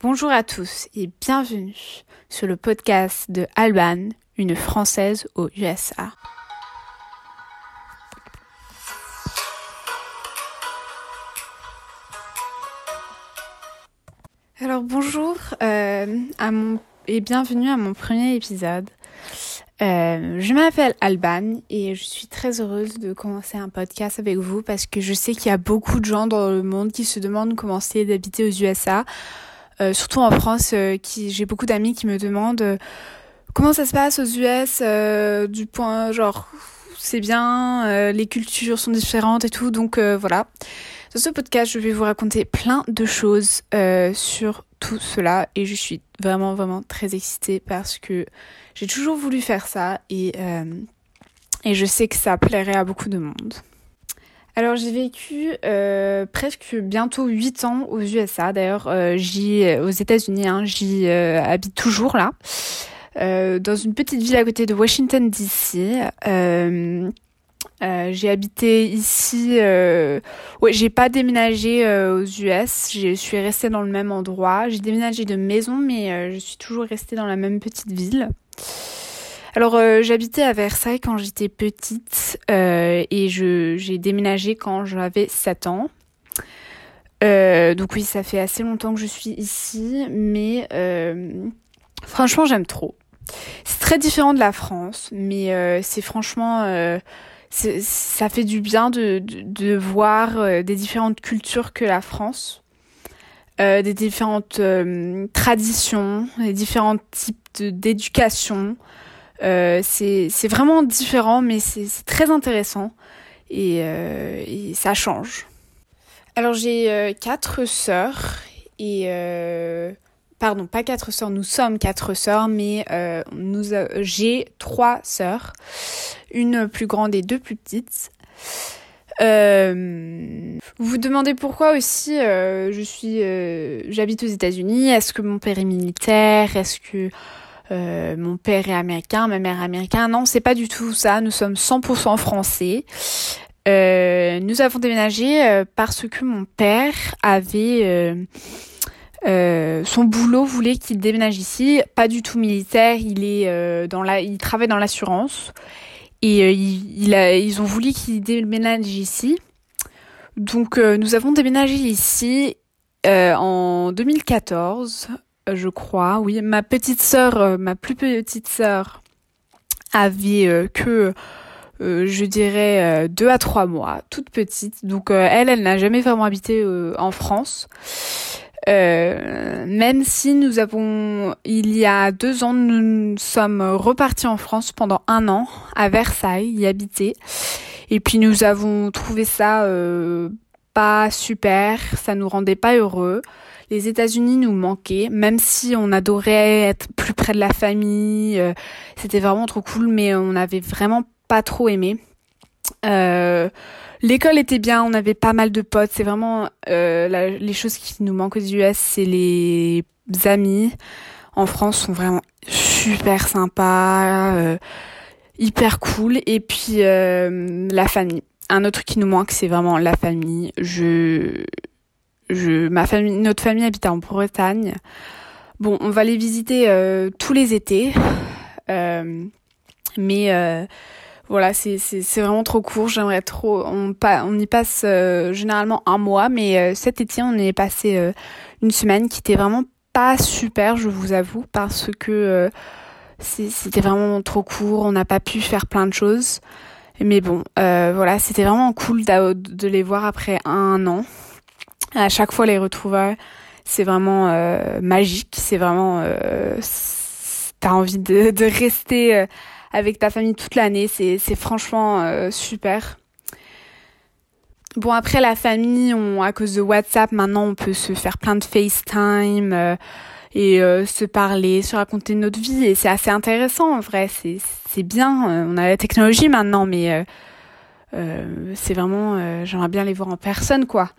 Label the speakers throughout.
Speaker 1: Bonjour à tous et bienvenue sur le podcast de Alban, une Française aux USA. Alors bonjour euh, et bienvenue à mon premier épisode. Euh, je m'appelle Alban et je suis très heureuse de commencer un podcast avec vous parce que je sais qu'il y a beaucoup de gens dans le monde qui se demandent comment c'est d'habiter aux USA, surtout en France. qui j'ai beaucoup d'amis qui me demandent comment ça se passe aux US du point genre c'est bien, les cultures sont différentes et tout. Donc voilà. Dans ce podcast, je vais vous raconter plein de choses euh, sur tout cela et je suis vraiment vraiment très excitée parce que j'ai toujours voulu faire ça et, euh, et je sais que ça plairait à beaucoup de monde. Alors j'ai vécu euh, presque bientôt 8 ans aux USA. D'ailleurs, j'y aux États-Unis, hein, j'y habite toujours là, dans une petite ville à côté de Washington D.C. Euh, j'ai habité ici. Euh... Ouais, j'ai pas déménagé euh, aux US. Je suis restée dans le même endroit. J'ai déménagé de maison, mais euh, je suis toujours restée dans la même petite ville. Alors, euh, j'habitais à Versailles quand j'étais petite et je j'ai déménagé quand j'avais 7 ans. donc oui, ça fait assez longtemps que je suis ici, mais franchement, j'aime trop. C'est très différent de la France, mais c'est franchement ça fait du bien de, de, voir euh, des différentes cultures que la France, euh, des différentes euh, traditions, des différents types d'éducation. Euh, c'est vraiment différent, mais c'est très intéressant et, et, ça change. Alors j'ai quatre sœurs et pardon, pas quatre sœurs, nous sommes quatre sœurs, mais euh, j'ai trois sœurs, une plus grande et deux plus petites. Euh, vous vous demandez pourquoi aussi euh, je suis, euh, j'habite aux États-Unis. Est-ce que mon père est militaire? Est-ce que euh, mon père est américain, ma mère est américaine Non, c'est pas du tout ça. Nous sommes 100% français. nous avons déménagé parce que mon père avait euh, son boulot voulait qu'il déménage ici, pas du tout militaire, il est euh, dans la, il travaille dans l'assurance et euh, ils ont voulu qu'il déménage ici. Donc nous avons déménagé ici en 2014, je crois. Oui, ma petite sœur, ma plus petite sœur avait que je dirais deux à trois mois, toute petite. Donc elle, elle n'a jamais vraiment habité en France. Euh, même si nous avons, il y a deux ans, nous sommes repartis en France pendant un an à Versailles, y habiter. Et puis nous avons trouvé ça euh, pas super, ça nous rendait pas heureux. Les États-Unis nous manquaient, même si on adorait être plus près de la famille. Euh, c'était vraiment trop cool, mais on n'avait vraiment pas trop aimé. Euh, L'école était bien, on avait pas mal de potes. C'est vraiment euh, les choses qui nous manquent aux US, c'est les amis. En France, sont vraiment super sympas, hyper cool. Et puis la famille. Un autre qui nous manque, c'est vraiment la famille. Je, ma famille, notre famille habite en Bretagne. Bon, on va les visiter euh, tous les étés, euh, mais voilà, c'est vraiment trop court. J'aimerais trop. On y passe euh, généralement un mois, mais euh, cet été on est passé euh, une semaine qui était vraiment pas super, je vous avoue, parce que c'était vraiment trop court. On n'a pas pu faire plein de choses, mais bon, voilà, c'était vraiment cool de les voir après un an. À chaque fois les retrouver, c'est vraiment magique. C'est vraiment t'as envie de, de rester avec ta famille toute l'année. C'est, c'est franchement euh, super. Bon après la famille, à cause de WhatsApp, maintenant on peut se faire plein de FaceTime euh, et euh, se parler, se raconter notre vie et c'est assez intéressant en vrai. C'est bien. on a la technologie maintenant, mais c'est vraiment. J'aimerais bien les voir en personne quoi.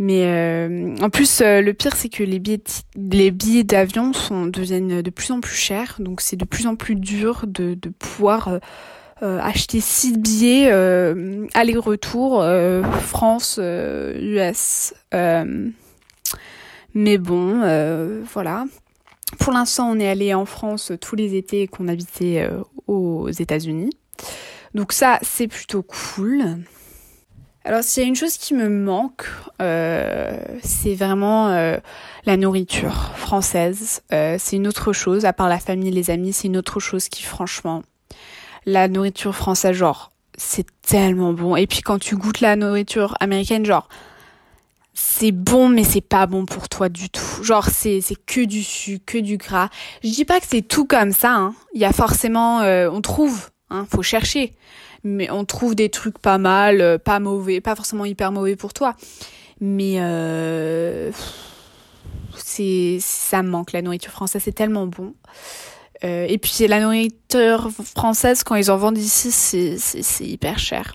Speaker 1: Mais euh, en plus, euh, le pire, c'est que les billets, les billets d'avion sont deviennent de plus en plus chers, donc c'est de plus en plus dur de, pouvoir euh, acheter six billets aller-retour France US. Mais bon, euh, voilà. Pour l'instant, on est allé en France tous les étés qu'on habitait euh, aux États-Unis. Donc ça, c'est plutôt cool. Alors s'il y a une chose qui me manque, euh, c'est vraiment euh, la nourriture française. Euh, c'est une autre chose, à part la famille, les amis, c'est une autre chose qui franchement, la nourriture française, genre, c'est tellement bon. Et puis quand tu goûtes la nourriture américaine, genre, c'est bon mais c'est pas bon pour toi du tout. Genre c'est que du sucre, que du gras. Je dis pas que c'est tout comme ça. Hein. Il y a forcément, on trouve, hein, faut chercher mais on trouve des trucs pas mal, euh, pas mauvais, pas forcément hyper mauvais pour toi. Mais euh, c'est ça me manque la nourriture française, c'est tellement bon. Euh, et puis la nourriture française quand ils en vendent ici, c'est hyper cher.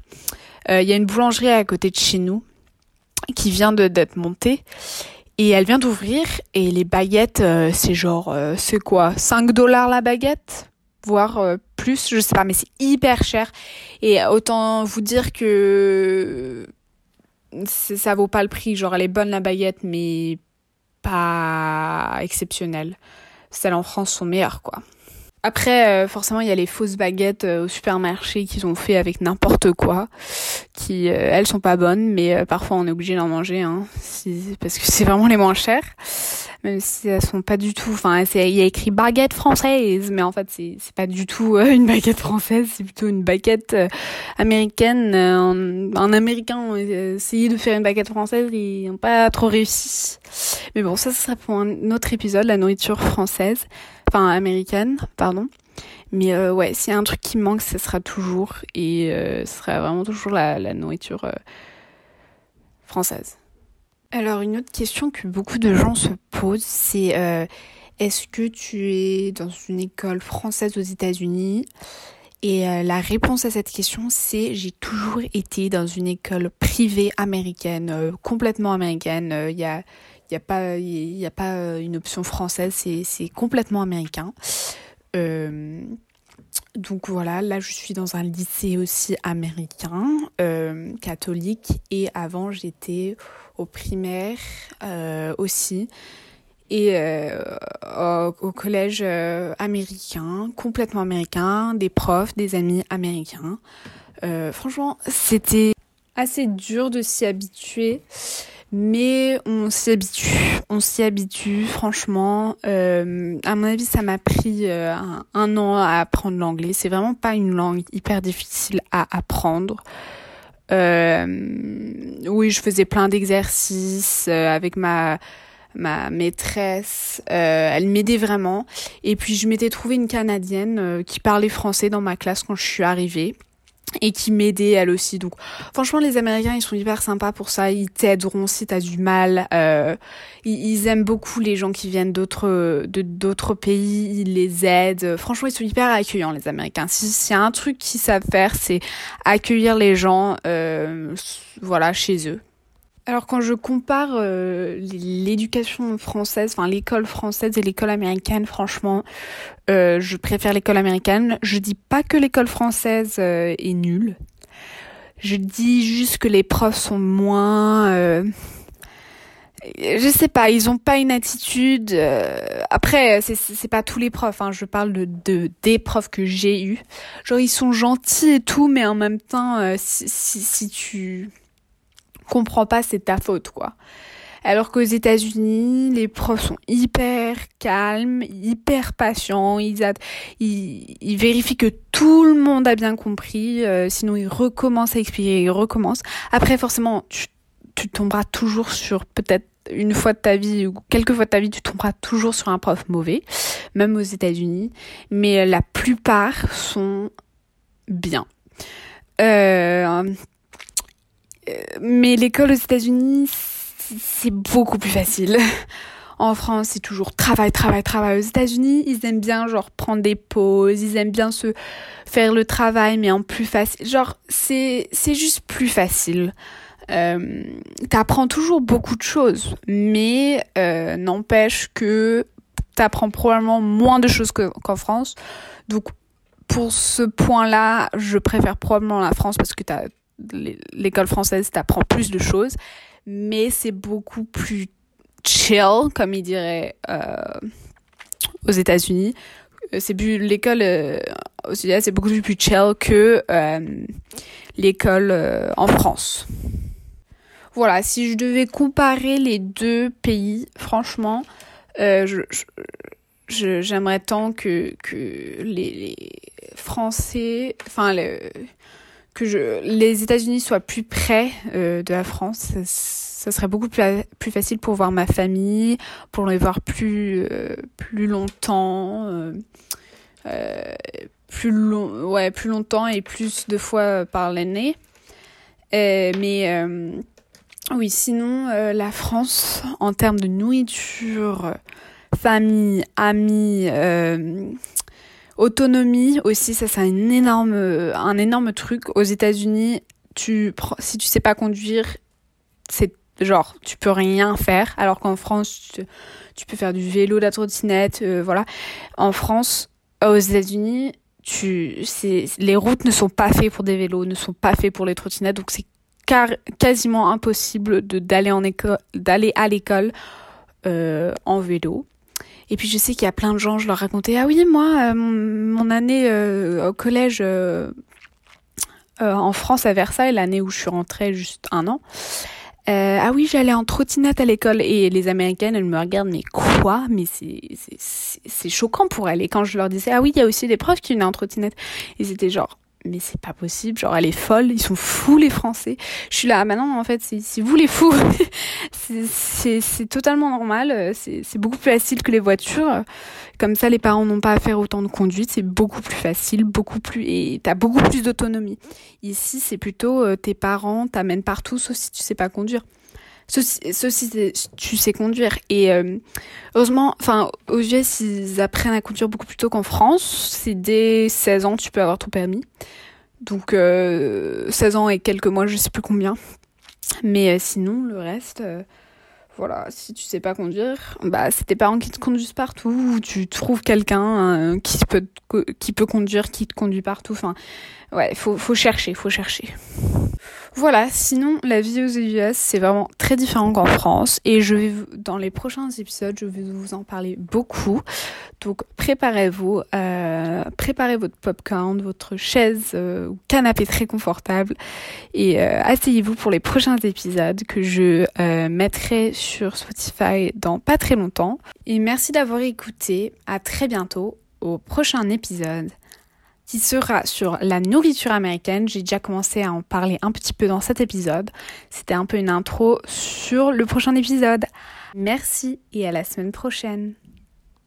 Speaker 1: Il y a une boulangerie à côté de chez nous qui vient d'être montée et elle vient d'ouvrir et les baguettes c'est genre c'est quoi 5 dollars la baguette? Voire euh, plus, je sais pas, mais c'est hyper cher. Et autant vous dire que ça vaut pas le prix. Genre, elle est bonne la baguette, mais pas exceptionnelle. Celles en France sont meilleures, quoi. Après, euh, forcément, il y a les fausses baguettes euh, au supermarché qu'ils ont fait avec n'importe quoi, qui, elles, sont pas bonnes, mais parfois on est obligé d'en manger, hein, parce que c'est vraiment les moins chères même si elles sont pas du tout. Enfin, il y a écrit baguette française, mais en fait c'est c'est pas du tout euh, une baguette française, c'est plutôt une baguette euh, américaine. Euh, un, américain a essayé de faire une baguette française, ils n'ont pas trop réussi. Mais bon, ça, ce serait pour un autre épisode, la nourriture française, enfin américaine, pardon. Mais ouais, s'il y a un truc qui manque, ce sera toujours et ce sera vraiment toujours la, nourriture française. Alors une autre question que beaucoup de gens se posent, c'est euh, est-ce que tu es dans une école française aux États-Unis? Et euh, la réponse à cette question, c'est j'ai toujours été dans une école privée américaine, euh, complètement américaine. Il y a n'y a pas il a pas une option française, c'est complètement américain. donc voilà, là je suis dans un lycée aussi américain, catholique, et avant j'étais au primaire euh, aussi et euh, au, collège euh, américain, complètement américain, des profs, des amis américains. franchement, c'était assez dur de s'y habituer, mais on s'y habitue. On s'y habitue, franchement. à mon avis, ça m'a pris un, un, an à apprendre l'anglais. C'est vraiment pas une langue hyper difficile à apprendre. Euh, oui, je faisais plein d'exercices euh, avec ma ma maîtresse, euh, elle m'aidait vraiment. Et puis je m'étais trouvé une Canadienne euh, qui parlait français dans ma classe quand je suis arrivée et qui m'aidait elle aussi. Donc franchement les Américains ils sont hyper sympas pour ça, ils t'aideront si t'as du mal. Euh, ils, aiment beaucoup les gens qui viennent d'autres de d'autres pays, ils les aident. Franchement ils sont hyper accueillants les Américains. Si s'il y a un truc qu'ils savent faire c'est accueillir les gens euh, voilà chez eux. Alors quand je compare euh, l'éducation française, enfin l'école française et l'école américaine, franchement, euh, je préfère l'école américaine. Je dis pas que l'école française euh, est nulle. Je dis juste que les profs sont moins je sais pas, ils ont pas une attitude. après, c'est c'est pas tous les profs. Hein, je parle de, de des profs que j'ai eu. Genre ils sont gentils et tout, mais en même temps, si, si, si tu comprends pas, c'est ta faute, quoi. Alors qu'aux États-Unis, les profs sont hyper calmes, hyper patients, ils, ils, vérifient que tout le monde a bien compris, euh, sinon ils recommencent à expliquer, ils recommencent. Après, forcément, tu, tu tomberas toujours sur peut-être une fois de ta vie ou quelques fois de ta vie, tu tomberas toujours sur un prof mauvais, même aux États-Unis, mais la plupart sont bien. Euh, mais l'école aux États-Unis, c'est beaucoup plus facile. En France, c'est toujours travail, travail, travail. Aux États-Unis, ils aiment bien genre prendre des pauses, ils aiment bien se faire le travail, mais en plus facile. Genre, c'est c'est juste plus facile. Euh, t'apprends toujours beaucoup de choses, mais euh, n'empêche que t'apprends probablement moins de choses qu'en France. Donc, pour ce point-là, je préfère probablement la France parce que t'as l'école française t'apprend plus de choses, mais c'est beaucoup plus chill, comme ils diraient aux États-Unis. C'est plus l'école aux États-Unis, c'est beaucoup plus chill que l'école en France. Voilà, si je devais comparer les deux pays, franchement, euh, je, j'aimerais tant que, que les, Français, enfin, que les États-Unis soient plus près euh, de la France. Ça, serait beaucoup plus, facile pour voir ma famille, pour les voir plus, euh, plus longtemps. plus long, ouais, plus longtemps et plus de fois par l'année. mais oui, sinon, euh, la France, en termes de nourriture, famille, amis, euh, autonomie aussi, ça c'est un énorme, un énorme truc. Aux États-Unis, tu, si tu sais pas conduire, c'est genre, tu peux rien faire. Alors qu'en France, tu, peux faire du vélo, de la trottinette, euh, voilà. En France, aux États-Unis, les routes ne sont pas faites pour des vélos, ne sont pas faites pour les trottinettes, donc c'est quasiment impossible d'aller en école d'aller à l'école euh, en vélo et puis je sais qu'il y a plein de gens je leur racontais ah oui moi euh, mon année euh, au collège en France à Versailles l'année où je suis rentrée juste un an ah oui, j'allais en trottinette à l'école et les Américaines, elles me regardent, mais quoi? Mais c'est c'est choquant pour elles. Et quand je leur disais, ah oui, il y a aussi des profs qui venaient en trottinette, ils étaient genre, mais c'est pas possible, genre elle est folle, ils sont fous les Français. Je suis là, ah, maintenant en fait, c'est vous les fous. c'est totalement normal, euh, c'est beaucoup plus facile que les voitures. Comme ça, les parents n'ont pas à faire autant de conduite, c'est beaucoup plus facile, beaucoup plus et t'as beaucoup plus d'autonomie. Ici, c'est plutôt euh, tes parents t'amènent partout, sauf si tu sais pas conduire. Ceci, tu sais conduire. Et euh, heureusement, enfin, aux US, ils apprennent à conduire beaucoup plus tôt qu'en France. C'est dès 16 ans, tu peux avoir ton permis. Donc, euh, 16 ans et quelques mois, je sais plus combien. Mais euh, sinon, le reste, euh, voilà, si tu sais pas conduire, bah, c'est tes parents qui te conduisent partout. Ou tu trouves quelqu'un qui, peut, qui peut conduire, qui te conduit partout. Enfin, ouais, faut, chercher, faut chercher. Voilà, sinon la vie aux US c'est vraiment très différent qu'en France et je vais dans les prochains épisodes je vais vous en parler beaucoup. Donc préparez-vous, euh, préparez votre popcorn, votre chaise euh, ou canapé très confortable et euh, asseyez-vous pour les prochains épisodes que je mettrai sur Spotify dans pas très longtemps. Et merci d'avoir écouté. À très bientôt au prochain épisode qui sera sur la nourriture américaine. J'ai déjà commencé à en parler un petit peu dans cet épisode. C'était un peu une intro sur le prochain épisode. Merci et à la semaine prochaine.